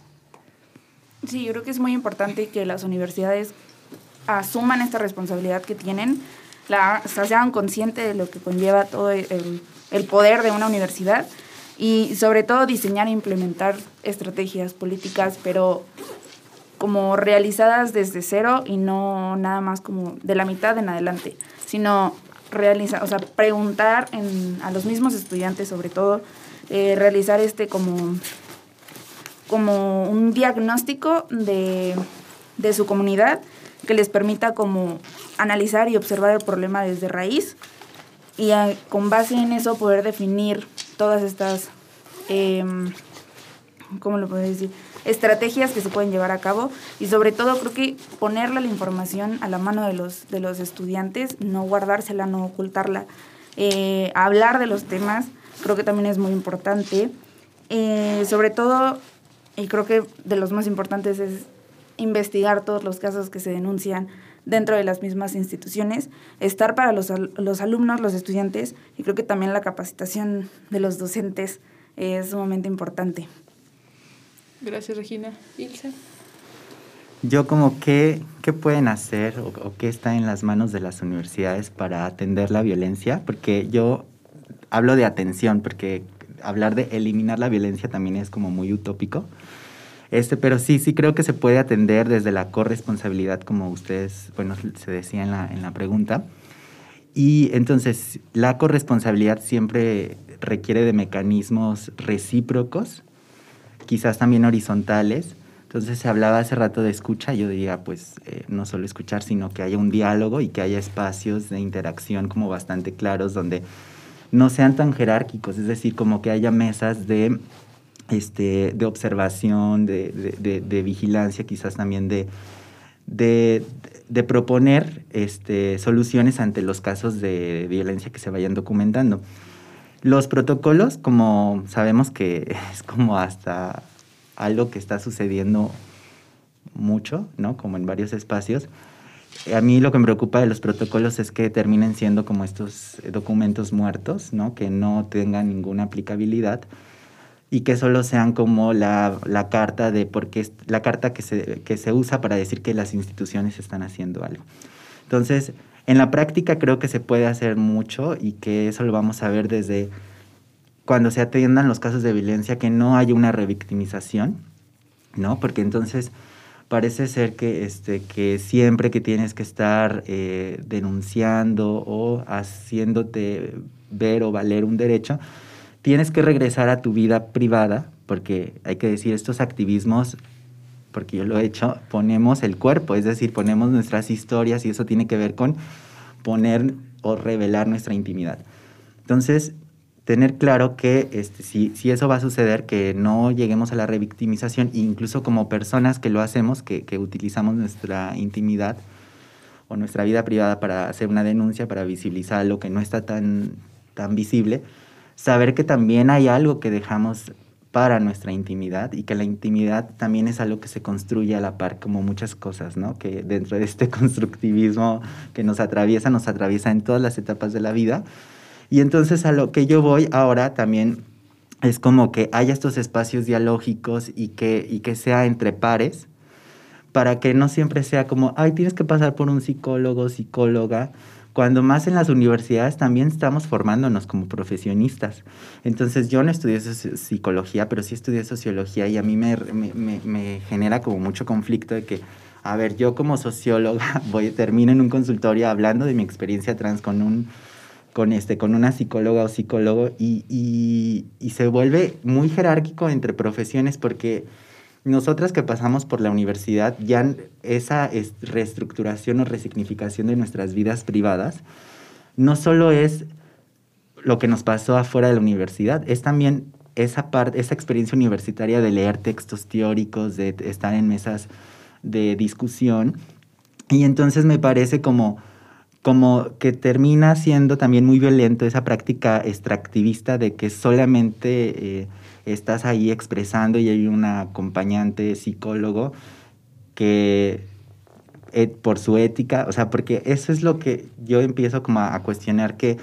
Sí, yo creo que es muy importante que las universidades asuman esta responsabilidad que tienen la, sean conscientes de lo que conlleva todo el, poder de una universidad y sobre todo diseñar e implementar estrategias políticas, pero como realizadas desde cero y no nada más como de la mitad en adelante, sino realizar, o sea, preguntar a los mismos estudiantes sobre todo, eh, realizar este como, como un diagnóstico de, de su comunidad que les permita como analizar y observar el problema desde raíz y con base en eso poder definir todas estas, eh, ¿cómo lo puedo decir? Estrategias que se pueden llevar a cabo y sobre todo creo que ponerle la información a la mano de los, de los estudiantes, no guardársela, no ocultarla, eh, hablar de los temas, creo que también es muy importante. Eh, sobre todo y creo que de los más importantes es investigar todos los casos que se denuncian dentro de las mismas instituciones, estar para los, los alumnos, los estudiantes, y creo que también la capacitación de los docentes es sumamente importante. Gracias, Regina. Ilse. Yo como qué, qué pueden hacer o, o, qué está en las manos de las universidades para atender la violencia, porque yo hablo de atención, porque hablar de eliminar la violencia también es como muy utópico. Este, pero sí, sí creo que se puede atender desde la corresponsabilidad, como ustedes, bueno, se decía en la, en la pregunta. Y entonces, la corresponsabilidad siempre requiere de mecanismos recíprocos, quizás también horizontales. Entonces se hablaba hace rato de escucha, yo diría pues eh, no solo escuchar, sino que haya un diálogo y que haya espacios de interacción como bastante claros donde no sean tan jerárquicos, es decir, como que haya mesas de este, de observación, de, de, de, vigilancia, quizás también de, de, proponer este, soluciones ante los casos de violencia que se vayan documentando. Los protocolos, como sabemos que es como hasta algo que está sucediendo mucho, ¿no? Como en varios espacios. A mí lo que me preocupa de los protocolos es que terminen siendo como estos documentos muertos, ¿no? Que no tengan ninguna aplicabilidad y que solo sean como la, la carta de porque la carta que se, que se usa para decir que las instituciones están haciendo algo. Entonces, en la práctica creo que se puede hacer mucho y que eso lo vamos a ver desde cuando se atiendan los casos de violencia, que no haya una revictimización, ¿no? Porque entonces parece ser que, este, que siempre que tienes que estar eh, denunciando o haciéndote ver o valer un derecho, tienes que regresar a tu vida privada, porque hay que decir, estos activismos, porque yo lo he hecho, ponemos el cuerpo, es decir, ponemos nuestras historias y eso tiene que ver con poner o revelar nuestra intimidad. Entonces, tener claro que este, si, si, eso va a suceder, que no lleguemos a la revictimización, incluso como personas que lo hacemos, que, que utilizamos nuestra intimidad o nuestra vida privada para hacer una denuncia, para visibilizar lo que no está tan, tan visible, saber que también hay algo que dejamos para nuestra intimidad y que la intimidad también es algo que se construye a la par como muchas cosas, ¿no? Que dentro de este constructivismo que nos atraviesa, nos atraviesa en todas las etapas de la vida. Y entonces a lo que yo voy ahora también es como que haya estos espacios dialógicos y que, y que sea entre pares, para que no siempre sea como, ay, tienes que pasar por un psicólogo, psicóloga, cuando más en las universidades también estamos formándonos como profesionistas. Entonces yo no estudié psicología, pero sí estudié sociología y a mí me, me, me genera como mucho conflicto de que, a ver, yo como socióloga voy, termino en un consultorio hablando de mi experiencia trans con un con, este, con una psicóloga o psicólogo y, y, y se vuelve muy jerárquico entre profesiones porque nosotras que pasamos por la universidad, ya esa reestructuración o resignificación de nuestras vidas privadas, no solo es lo que nos pasó afuera de la universidad, es también esa, parte, esa experiencia universitaria de leer textos teóricos, de estar en mesas de discusión. Y entonces me parece como, como que termina siendo también muy violento esa práctica extractivista de que solamente... Eh, estás ahí expresando y hay un acompañante psicólogo que por su ética, o sea, porque eso es lo que yo empiezo como a, cuestionar que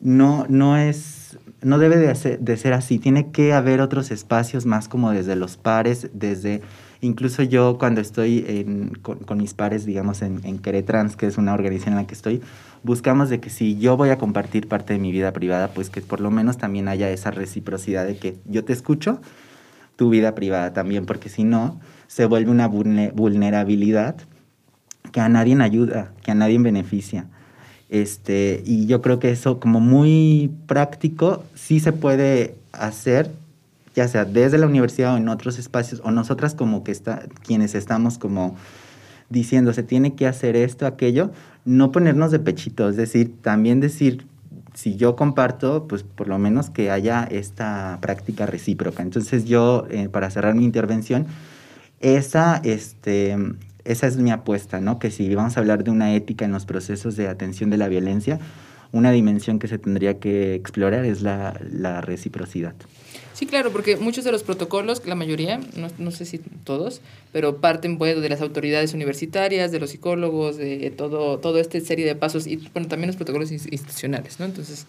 no, no es, no debe de, de, ser así, tiene que haber otros espacios más como desde los pares, desde, incluso yo cuando estoy con, mis pares, digamos, en, en Queretrans, que es una organización en la que estoy, buscamos de que si yo voy a compartir parte de mi vida privada, pues que por lo menos también haya esa reciprocidad de que yo te escucho, tu vida privada también, porque si no, se vuelve una vulnerabilidad que a nadie ayuda, que a nadie beneficia. Este, y yo creo que eso como muy práctico sí se puede hacer, ya sea desde la universidad o en otros espacios, o nosotras como que está, quienes estamos como diciendo se tiene que hacer esto, aquello, no ponernos de pechito, es decir, también decir, si yo comparto, pues por lo menos que haya esta práctica recíproca. Entonces yo, eh, para cerrar mi intervención, esa, este, esa es mi apuesta, ¿no? Que si vamos a hablar de una ética en los procesos de atención de la violencia, una dimensión que se tendría que explorar es la, la reciprocidad. Sí, claro, porque muchos de los protocolos, la mayoría, no, no sé si todos, pero parten bueno, de las autoridades universitarias, de los psicólogos, de todo, todo esta serie de pasos y bueno, también los protocolos institucionales, ¿no? Entonces,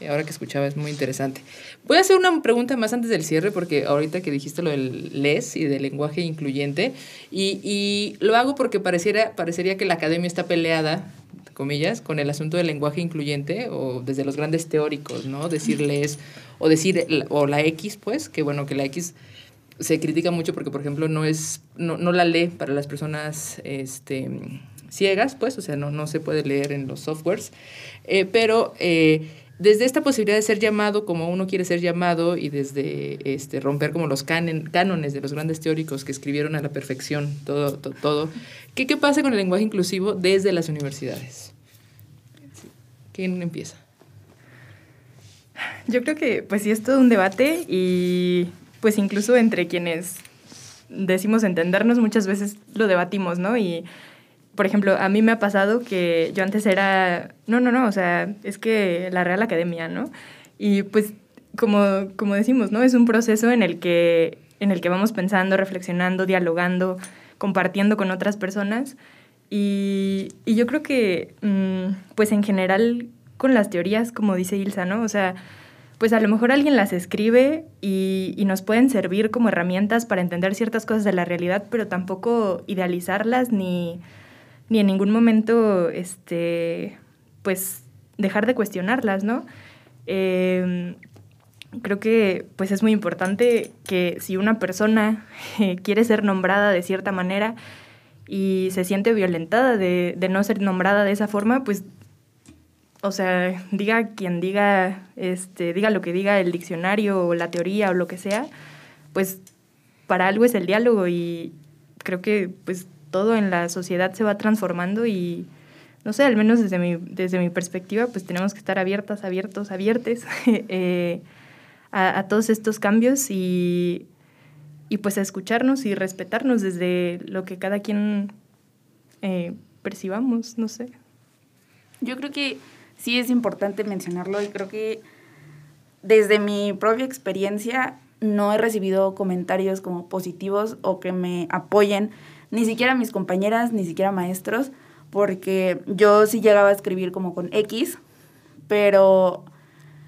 eh, ahora que escuchaba es muy interesante. Voy a hacer una pregunta más antes del cierre, porque ahorita que dijiste lo del LES y del lenguaje incluyente, y, y lo hago porque pareciera, parecería que la academia está peleada comillas, con el asunto del lenguaje incluyente o desde los grandes teóricos, ¿no? Decirles, o decir, o la X, pues, que bueno, que la X se critica mucho porque, por ejemplo, no es, no, no la lee para las personas este, ciegas, pues, o sea, no, no se puede leer en los softwares, eh, pero... Eh, desde esta posibilidad de ser llamado como uno quiere ser llamado y desde este, romper como los cánones de los grandes teóricos que escribieron a la perfección todo, todo, todo. ¿Qué, ¿qué pasa con el lenguaje inclusivo desde las universidades? ¿Quién empieza? Yo creo que pues sí es todo un debate y pues incluso entre quienes decimos entendernos muchas veces lo debatimos, ¿no? Y por ejemplo, a mí me ha pasado que yo antes era, no, no, no, o sea, es que la Real Academia, ¿no? Y pues, como, como decimos, ¿no? Es un proceso en el, que, en el que vamos pensando, reflexionando, dialogando, compartiendo con otras personas. Y, yo creo que, mm, pues en general, con las teorías, como dice Ilsa, ¿no? O sea, pues a lo mejor alguien las escribe y, y, nos pueden servir como herramientas para entender ciertas cosas de la realidad, pero tampoco idealizarlas ni ni en ningún momento, este, pues, dejar de cuestionarlas, ¿no? Em, creo que pues es muy importante que si una persona quiere ser nombrada de cierta manera y se siente violentada de, de, no ser nombrada de esa forma, pues, o sea, diga quien diga, este, diga lo que diga el diccionario o la teoría o lo que sea, pues para algo es el diálogo y creo que pues todo en la sociedad se va transformando y, no sé, al menos desde mi, desde mi perspectiva, pues tenemos que estar abiertas, abiertos, abiertes eh, a, todos estos cambios y, y pues escucharnos y respetarnos desde lo que cada quien eh, percibamos, no sé. Yo creo que sí es importante mencionarlo y creo que desde mi propia experiencia no he recibido comentarios como positivos o que me apoyen ni siquiera mis compañeras, ni siquiera maestros, porque yo sí llegaba a escribir como con X, pero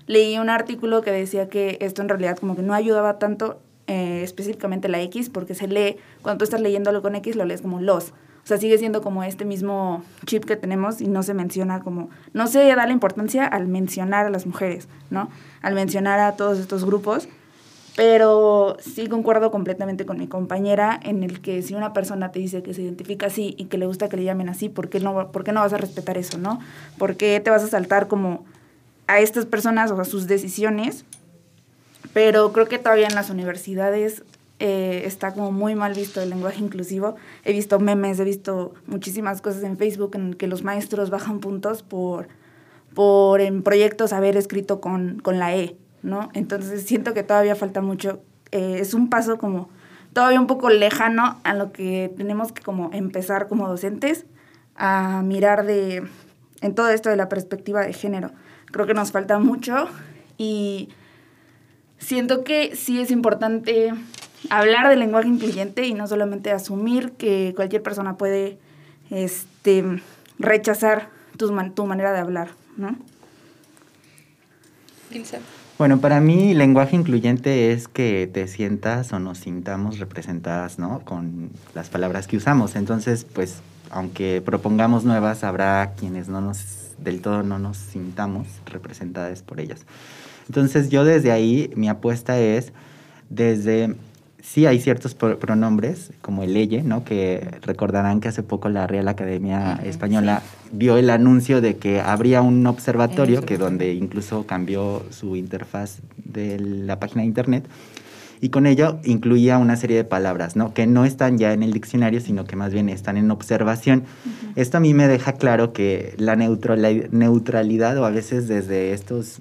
leí un artículo que decía que esto en realidad como que no ayudaba tanto eh, específicamente la X, porque se lee, cuando tú estás leyéndolo con X, lo lees como los. O sea, sigue siendo como este mismo chip que tenemos y no se menciona como, no se da la importancia al mencionar a las mujeres, ¿no? Al mencionar a todos estos grupos pero sí concuerdo completamente con mi compañera en el que si una persona te dice que se identifica así y que le gusta que le llamen así, ¿por qué no, por qué no vas a respetar eso, no? ¿Por qué te vas a saltar como a estas personas o a sus decisiones? Pero creo que todavía en las universidades eh, está como muy mal visto el lenguaje inclusivo. He visto memes, he visto muchísimas cosas en Facebook en que los maestros bajan puntos por, por en proyectos haber escrito con, con la E, ¿no? Entonces siento que todavía falta mucho. Eh, es un paso como todavía un poco lejano a lo que tenemos que como empezar como docentes a mirar de en todo esto de la perspectiva de género. Creo que nos falta mucho y siento que sí es importante hablar del lenguaje incluyente y no solamente asumir que cualquier persona puede este, rechazar tu, tu manera de hablar, ¿no? Bueno, para mí lenguaje incluyente es que te sientas o nos sintamos representadas, ¿no? Con las palabras que usamos. Entonces, pues, aunque propongamos nuevas, habrá quienes no nos, del todo no nos sintamos representadas por ellas. Entonces, yo desde ahí, mi apuesta es desde sí hay ciertos pronombres, como el leye, ¿no? Que recordarán que hace poco la Real Academia Española dio el anuncio de que habría un observatorio, que donde incluso cambió su interfaz de la página de internet, y con ello incluía una serie de palabras, ¿no? Que no están ya en el diccionario, sino que más bien están en observación. Esto a mí me deja claro que la neutralidad, o a veces desde estos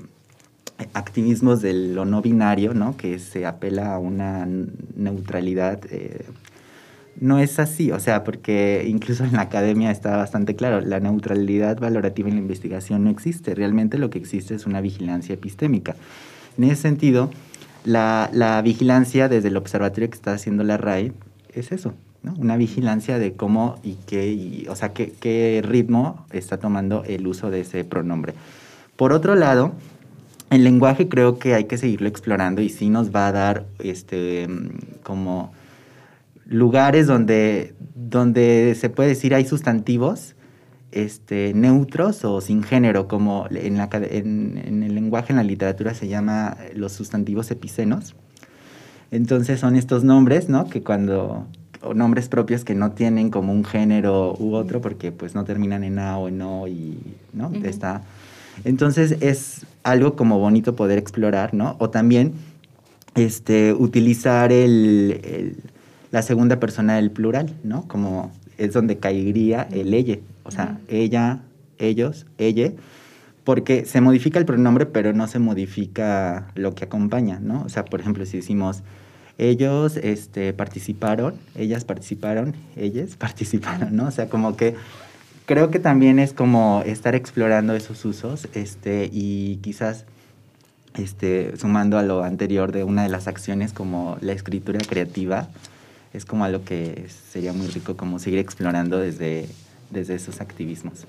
activismos de lo no binario, ¿no? que se apela a una neutralidad, eh, no es así, o sea, porque incluso en la academia está bastante claro, la neutralidad valorativa en la investigación no existe, realmente lo que existe es una vigilancia epistémica. En ese sentido, la, la vigilancia desde el observatorio que está haciendo la RAE es eso, ¿no? Una vigilancia de cómo y qué, y, o sea, qué, qué ritmo está tomando el uso de ese pronombre. Por otro lado, el lenguaje creo que hay que seguirlo explorando y sí nos va a dar este como lugares donde, donde se puede decir hay sustantivos este, neutros o sin género, como en, la, en, en, el lenguaje, en la literatura se llama los sustantivos epicenos. Entonces son estos nombres, ¿no? Que cuando, o nombres propios que no tienen como un género u otro, porque pues no terminan en A o en O y, ¿no? Uh -huh. Está... Entonces es algo como bonito poder explorar, ¿no? O también este, utilizar el, el, la segunda persona del plural, ¿no? Como es donde caería el ella, o sea, uh -huh. ella, ellos, ella, porque se modifica el pronombre, pero no se modifica lo que acompaña, ¿no? O sea, por ejemplo, si decimos ellos este, participaron, ellas participaron, ellas participaron, ¿no? O sea, como que creo que también es como estar explorando esos usos este, y quizás este, sumando a lo anterior de una de las acciones como la escritura creativa, es como algo que sería muy rico como seguir explorando desde, desde esos activismos.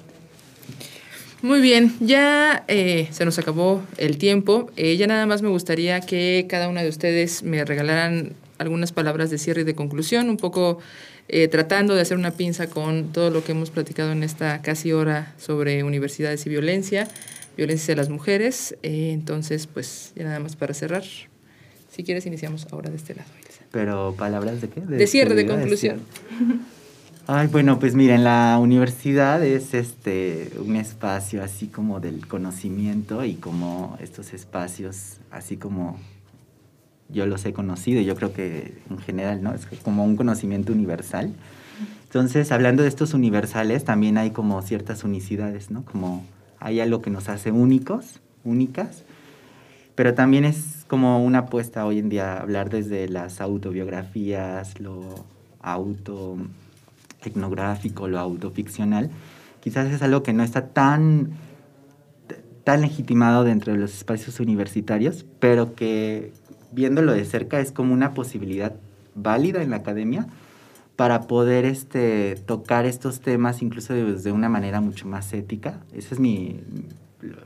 Muy bien, ya eh, se nos acabó el tiempo. Eh, ya nada más me gustaría que cada una de ustedes me regalaran algunas palabras de cierre y de conclusión, un poco eh, tratando de hacer una pinza con todo lo que hemos platicado en esta casi hora sobre universidades y violencia, violencia de las mujeres. entonces, pues ya nada más para cerrar. Si quieres, iniciamos ahora de este lado. Pero palabras de qué? De, de cierre, de conclusión. Ay, bueno, pues miren, la universidad es este un espacio así como del conocimiento y como estos espacios así como yo los he conocido, yo creo que en general, ¿no? Es como un conocimiento universal. Entonces, hablando de estos universales, también hay como ciertas unicidades, ¿no? Como hay algo que nos hace únicos, únicas, pero también es como una apuesta hoy en día hablar desde las autobiografías, lo auto etnográfico, lo autoficcional, quizás es algo que no está tan, tan legitimado dentro de los espacios universitarios, pero que viéndolo de cerca es como una posibilidad válida en la academia para poder este, tocar estos temas incluso desde una manera mucho más ética. Eso es mi,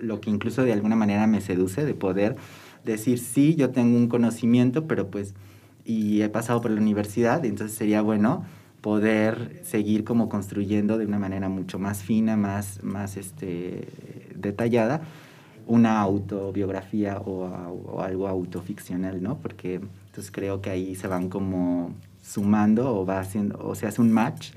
lo que incluso de alguna manera me seduce, de poder decir, sí, yo tengo un conocimiento, pero pues, y he pasado por la universidad, entonces sería bueno poder seguir como construyendo de una manera mucho más fina, más, más este, detallada, una autobiografía o, o, algo autoficcional, ¿no? Porque entonces creo que ahí se van como sumando o va haciendo, o se hace un match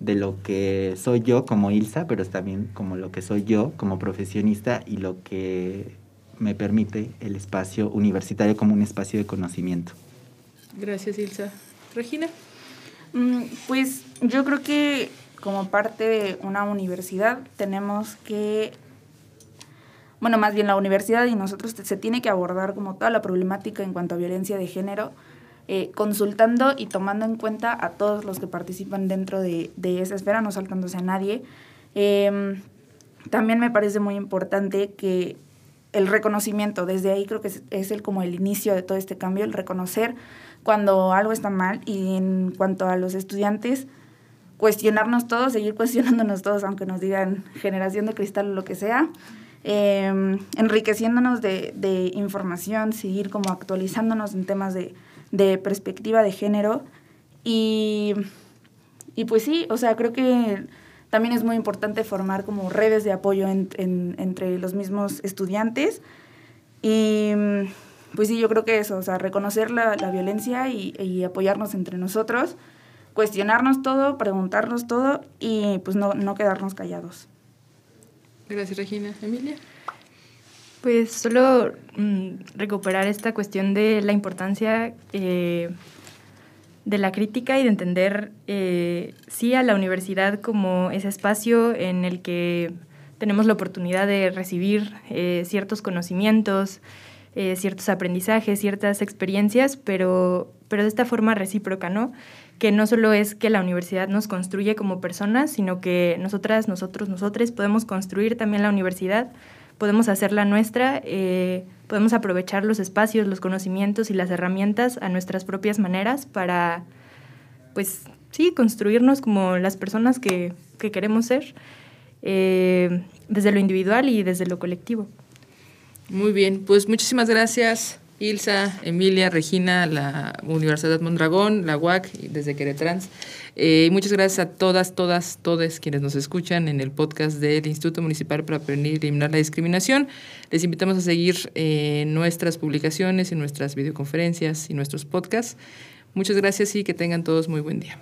de lo que soy yo como Ilsa, pero también como lo que soy yo como profesionista y lo que me permite el espacio universitario como un espacio de conocimiento. Gracias, Ilsa. Regina. Pues yo creo que como parte de una universidad tenemos que, bueno, más bien la universidad y nosotros se tiene que abordar como toda la problemática en cuanto a violencia de género, eh, consultando y tomando en cuenta a todos los que participan dentro de, de esa esfera, no saltándose a nadie. Eh, también me parece muy importante que el reconocimiento, desde ahí creo que es, es el, como el inicio de todo este cambio, el reconocer cuando algo está mal y en cuanto a los estudiantes, cuestionarnos todos, seguir cuestionándonos todos, aunque nos digan generación de cristal o lo que sea, eh, enriqueciéndonos de, de, información, seguir como actualizándonos en temas de, de perspectiva de género y, y, pues sí, o sea, creo que también es muy importante formar como redes de apoyo en, entre los mismos estudiantes y pues sí, yo creo que eso, o sea, reconocer la, la violencia y, y, apoyarnos entre nosotros, cuestionarnos todo, preguntarnos todo y pues no, no quedarnos callados. Gracias, Regina. Emilia. Pues solo mmm, recuperar esta cuestión de la importancia eh, de la crítica y de entender, eh, sí, a la universidad como ese espacio en el que tenemos la oportunidad de recibir eh, ciertos conocimientos, eh, ciertos aprendizajes, ciertas experiencias, pero, pero de esta forma recíproca, ¿no? Que no solo es que la universidad nos construye como personas, sino que nosotras, nosotros, nosotros podemos construir también la universidad podemos hacerla nuestra, eh, podemos aprovechar los espacios, los conocimientos y las herramientas a nuestras propias maneras para, pues sí, construirnos como las personas que, que queremos ser, eh, desde lo individual y desde lo colectivo. Muy bien, pues muchísimas gracias. Ilsa, Emilia, Regina, la Universidad Mondragón, la UAC, desde Queretrans. Eh, muchas gracias a todas, todas, todos quienes nos escuchan en el podcast del Instituto Municipal para Prevenir y Eliminar la Discriminación. Les invitamos a seguir eh, nuestras publicaciones y nuestras videoconferencias y nuestros podcasts. Muchas gracias y que tengan todos muy buen día.